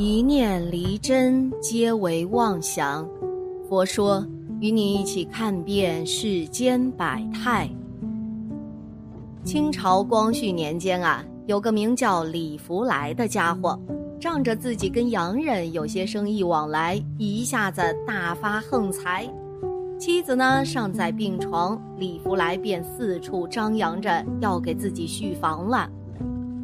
一念离真，皆为妄想。佛说，与你一起看遍世间百态。清朝光绪年间啊，有个名叫李福来的家伙，仗着自己跟洋人有些生意往来，一下子大发横财。妻子呢尚在病床，李福来便四处张扬着要给自己续房了。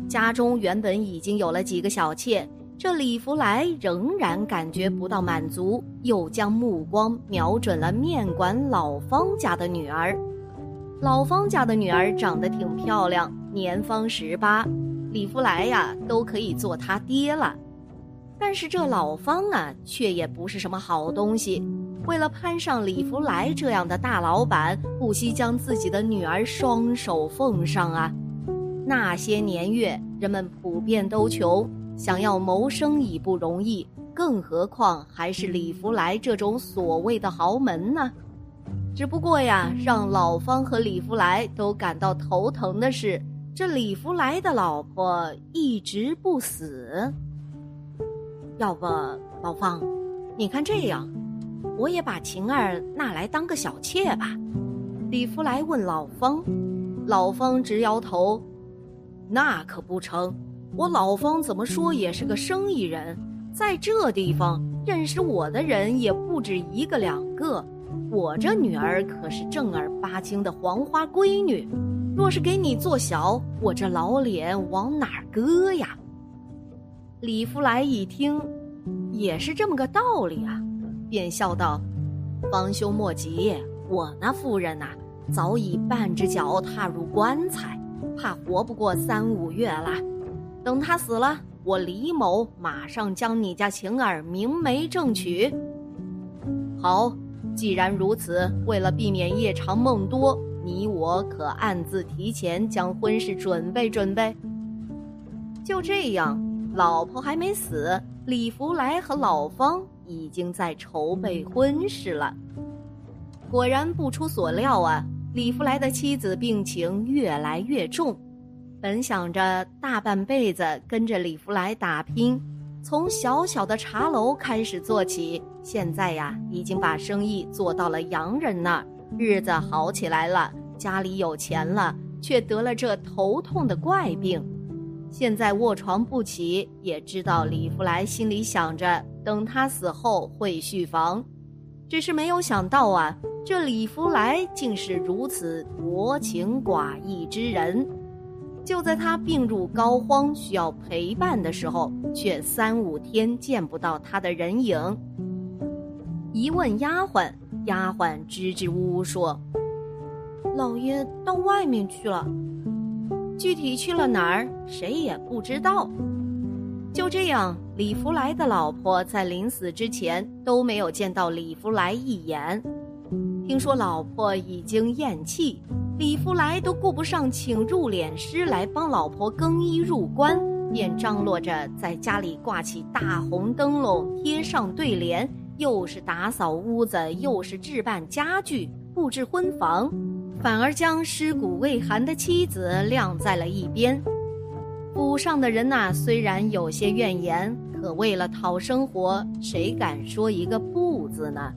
家中原本已经有了几个小妾。这李福来仍然感觉不到满足，又将目光瞄准了面馆老方家的女儿。老方家的女儿长得挺漂亮，年方十八，李福来呀都可以做他爹了。但是这老方啊，却也不是什么好东西。为了攀上李福来这样的大老板，不惜将自己的女儿双手奉上啊。那些年月，人们普遍都穷。想要谋生已不容易，更何况还是李福来这种所谓的豪门呢？只不过呀，让老方和李福来都感到头疼的是，这李福来的老婆一直不死。要不，老方，你看这样，我也把晴儿纳来当个小妾吧。李福来问老方，老方直摇头，那可不成。我老方怎么说也是个生意人，在这地方认识我的人也不止一个两个。我这女儿可是正儿八经的黄花闺女，若是给你做小，我这老脸往哪儿搁呀？李福来一听，也是这么个道理啊，便笑道：“方兄莫急，我那夫人呐，早已半只脚踏入棺材，怕活不过三五月了。”等他死了，我李某马上将你家晴儿明媒正娶。好，既然如此，为了避免夜长梦多，你我可暗自提前将婚事准备准备。就这样，老婆还没死，李福来和老方已经在筹备婚事了。果然不出所料啊，李福来的妻子病情越来越重。本想着大半辈子跟着李福来打拼，从小小的茶楼开始做起，现在呀，已经把生意做到了洋人那儿，日子好起来了，家里有钱了，却得了这头痛的怪病，现在卧床不起。也知道李福来心里想着，等他死后会续房，只是没有想到啊，这李福来竟是如此薄情寡义之人。就在他病入膏肓、需要陪伴的时候，却三五天见不到他的人影。一问丫鬟，丫鬟支支吾吾说：“老爷到外面去了，具体去了哪儿，谁也不知道。”就这样，李福来的老婆在临死之前都没有见到李福来一眼。听说老婆已经咽气。李福来都顾不上请入殓师来帮老婆更衣入棺，便张罗着在家里挂起大红灯笼，贴上对联，又是打扫屋子，又是置办家具，布置婚房，反而将尸骨未寒的妻子晾在了一边。府上的人呐，虽然有些怨言，可为了讨生活，谁敢说一个不字呢？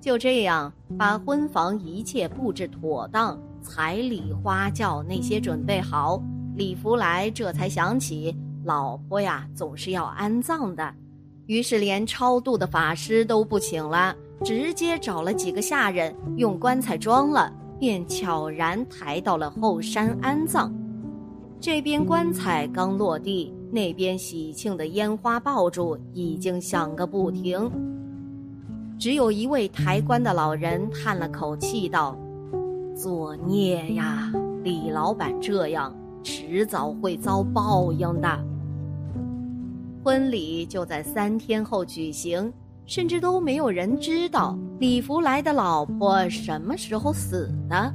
就这样，把婚房一切布置妥当，彩礼花轿那些准备好，李福来这才想起老婆呀，总是要安葬的，于是连超度的法师都不请了，直接找了几个下人，用棺材装了，便悄然抬到了后山安葬。这边棺材刚落地，那边喜庆的烟花爆竹已经响个不停。只有一位抬棺的老人叹了口气道：“作孽呀，李老板这样，迟早会遭报应的。”婚礼就在三天后举行，甚至都没有人知道李福来的老婆什么时候死的。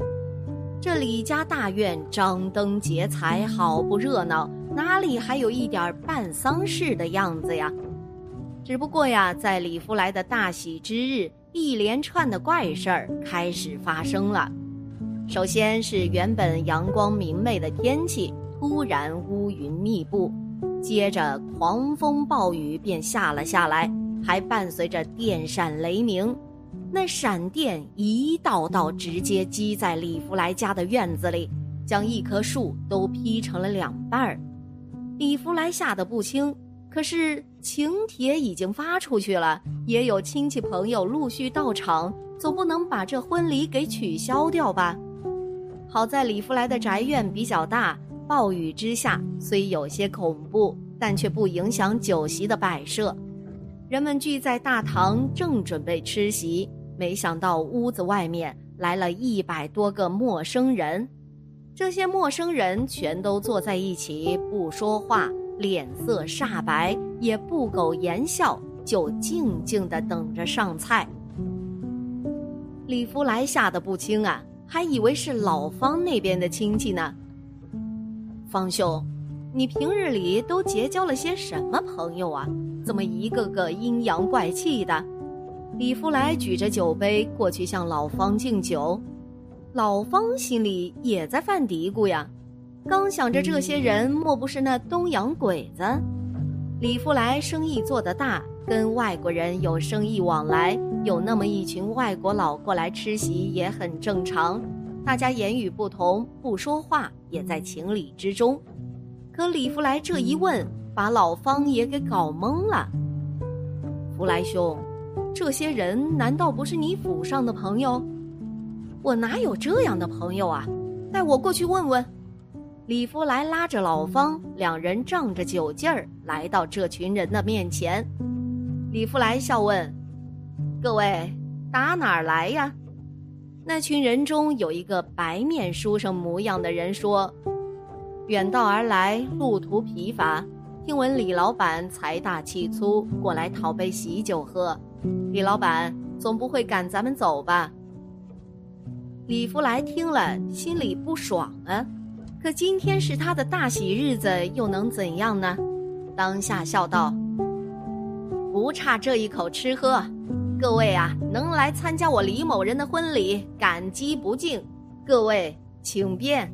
这李家大院张灯结彩，好不热闹，哪里还有一点办丧事的样子呀？只不过呀，在李福来的大喜之日，一连串的怪事儿开始发生了。首先是原本阳光明媚的天气，突然乌云密布，接着狂风暴雨便下了下来，还伴随着电闪雷鸣。那闪电一道道直接击在李福来家的院子里，将一棵树都劈成了两半儿。李福来吓得不轻，可是请帖已经发出去了，也有亲戚朋友陆续到场，总不能把这婚礼给取消掉吧？好在李福来的宅院比较大，暴雨之下虽有些恐怖，但却不影响酒席的摆设。人们聚在大堂，正准备吃席，没想到屋子外面来了一百多个陌生人。这些陌生人全都坐在一起，不说话，脸色煞白，也不苟言笑，就静静的等着上菜。李福来吓得不轻啊！还以为是老方那边的亲戚呢。方兄，你平日里都结交了些什么朋友啊？怎么一个个阴阳怪气的？李福来举着酒杯过去向老方敬酒，老方心里也在犯嘀咕呀。刚想着这些人莫不是那东洋鬼子？李福来生意做得大。跟外国人有生意往来，有那么一群外国佬过来吃席也很正常。大家言语不同，不说话也在情理之中。可李福来这一问，把老方也给搞懵了。福来兄，这些人难道不是你府上的朋友？我哪有这样的朋友啊？带我过去问问。李福来拉着老方，两人仗着酒劲儿来到这群人的面前。李福来笑问：“各位打哪儿来呀？”那群人中有一个白面书生模样的人说：“远道而来，路途疲乏，听闻李老板财大气粗，过来讨杯喜酒喝。李老板总不会赶咱们走吧？”李福来听了，心里不爽啊。可今天是他的大喜日子，又能怎样呢？当下笑道。不差这一口吃喝，各位啊，能来参加我李某人的婚礼，感激不尽。各位请便。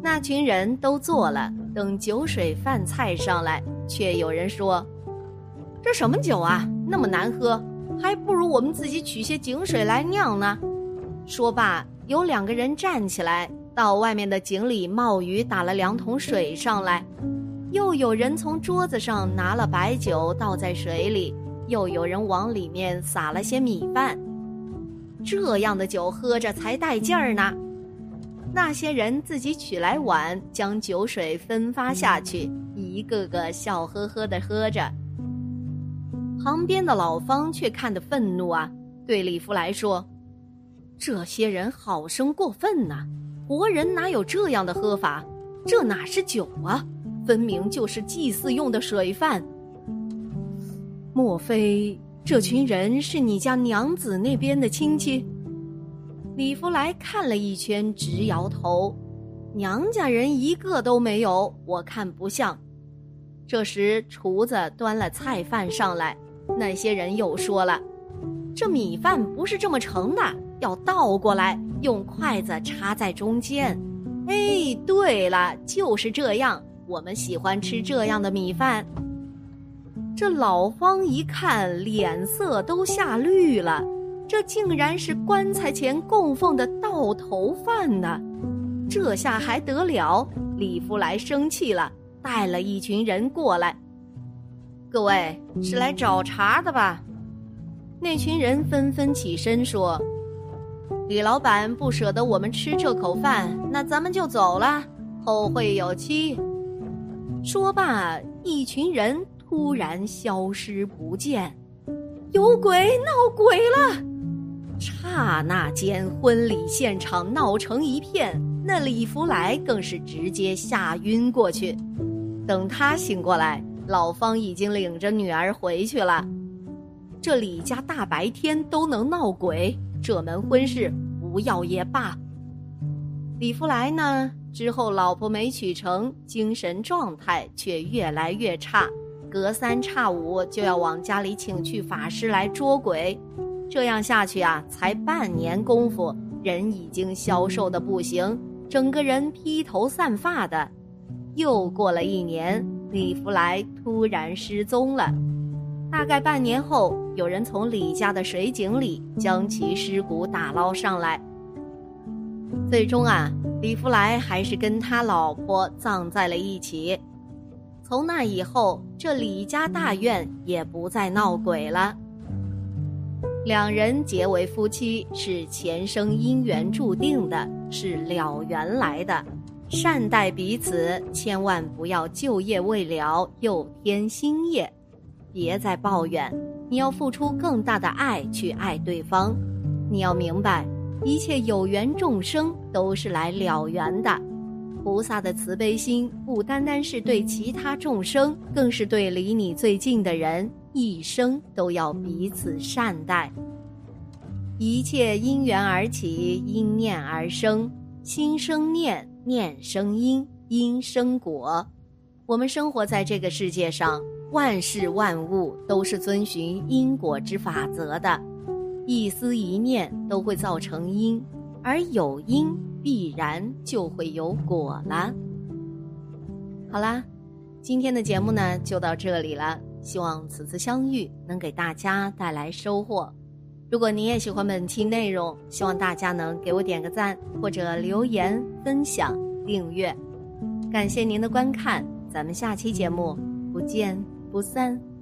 那群人都坐了，等酒水饭菜上来，却有人说：“这什么酒啊，那么难喝，还不如我们自己取些井水来酿呢。”说罢，有两个人站起来，到外面的井里冒雨打了两桶水上来。又有人从桌子上拿了白酒倒在水里，又有人往里面撒了些米饭，这样的酒喝着才带劲儿呢。那些人自己取来碗，将酒水分发下去，一个个笑呵呵的喝着。旁边的老方却看得愤怒啊，对李福来说：“这些人好生过分呐！活人哪有这样的喝法？这哪是酒啊？”分明就是祭祀用的水饭。莫非这群人是你家娘子那边的亲戚？李福来看了一圈，直摇头：“娘家人一个都没有，我看不像。”这时，厨子端了菜饭上来，那些人又说了：“这米饭不是这么盛的，要倒过来，用筷子插在中间。”哎，对了，就是这样。我们喜欢吃这样的米饭。这老方一看，脸色都吓绿了。这竟然是棺材前供奉的倒头饭呢！这下还得了？李福来生气了，带了一群人过来。各位是来找茬的吧？那群人纷纷起身说：“李老板不舍得我们吃这口饭，那咱们就走了，后会有期。”说罢，一群人突然消失不见，有鬼闹鬼了！刹那间，婚礼现场闹成一片，那李福来更是直接吓晕过去。等他醒过来，老方已经领着女儿回去了。这李家大白天都能闹鬼，这门婚事不要也罢。李福来呢？之后，老婆没娶成，精神状态却越来越差，隔三差五就要往家里请去法师来捉鬼。这样下去啊，才半年功夫，人已经消瘦的不行，整个人披头散发的。又过了一年，李福来突然失踪了。大概半年后，有人从李家的水井里将其尸骨打捞上来。最终啊，李福来还是跟他老婆葬在了一起。从那以后，这李家大院也不再闹鬼了。两人结为夫妻是前生姻缘注定的，是了缘来的。善待彼此，千万不要旧业未了又添新业。别再抱怨，你要付出更大的爱去爱对方。你要明白，一切有缘众生都是来了缘的。菩萨的慈悲心不单单是对其他众生，更是对离你最近的人，一生都要彼此善待。一切因缘而起，因念而生，心生念，念生因，因生果。我们生活在这个世界上。万事万物都是遵循因果之法则的，一思一念都会造成因，而有因必然就会有果了。好啦，今天的节目呢就到这里了，希望此次相遇能给大家带来收获。如果你也喜欢本期内容，希望大家能给我点个赞，或者留言、分享、订阅。感谢您的观看，咱们下期节目不见。不散。